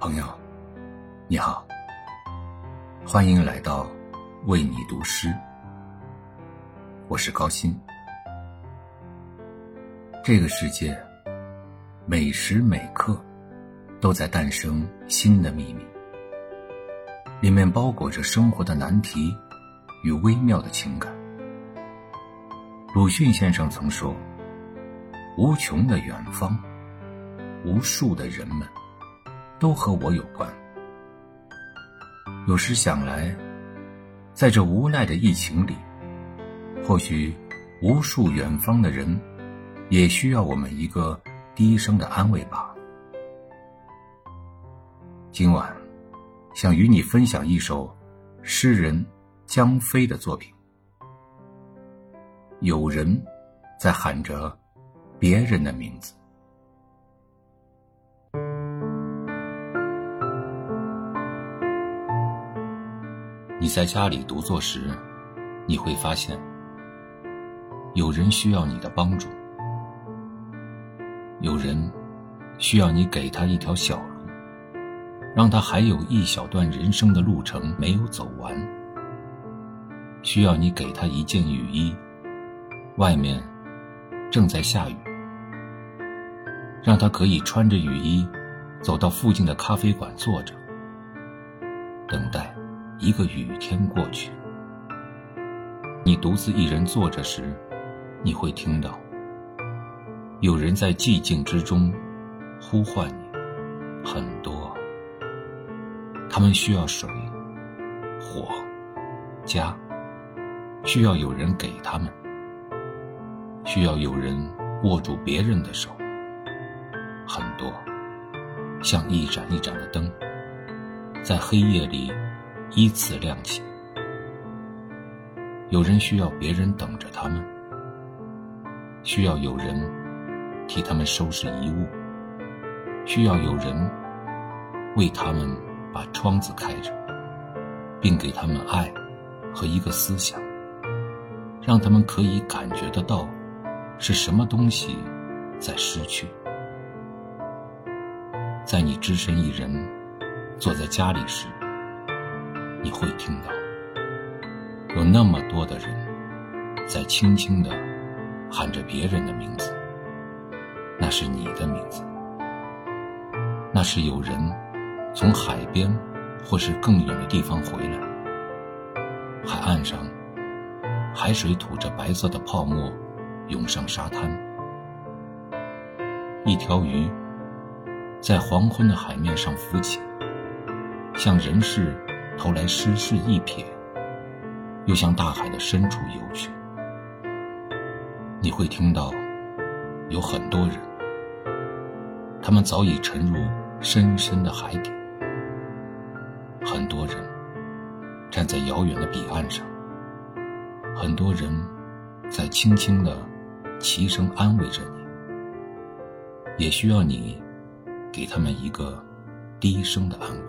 朋友，你好，欢迎来到为你读诗。我是高鑫。这个世界，每时每刻都在诞生新的秘密，里面包裹着生活的难题与微妙的情感。鲁迅先生曾说：“无穷的远方，无数的人们。”都和我有关。有时想来，在这无奈的疫情里，或许无数远方的人，也需要我们一个低声的安慰吧。今晚，想与你分享一首诗人江飞的作品。有人在喊着别人的名字。你在家里独坐时，你会发现，有人需要你的帮助，有人需要你给他一条小路，让他还有一小段人生的路程没有走完，需要你给他一件雨衣，外面正在下雨，让他可以穿着雨衣走到附近的咖啡馆坐着，等待。一个雨天过去，你独自一人坐着时，你会听到有人在寂静之中呼唤你。很多，他们需要水、火、家，需要有人给他们，需要有人握住别人的手。很多，像一盏一盏的灯，在黑夜里。依次亮起。有人需要别人等着他们，需要有人替他们收拾遗物，需要有人为他们把窗子开着，并给他们爱和一个思想，让他们可以感觉得到是什么东西在失去。在你只身一人坐在家里时。你会听到，有那么多的人在轻轻地喊着别人的名字，那是你的名字。那是有人从海边或是更远的地方回来，海岸上海水吐着白色的泡沫涌上沙滩，一条鱼在黄昏的海面上浮起，像人世。投来诗事一瞥，又向大海的深处游去。你会听到，有很多人，他们早已沉入深深的海底。很多人站在遥远的彼岸上，很多人在轻轻的齐声安慰着你，也需要你给他们一个低声的安慰。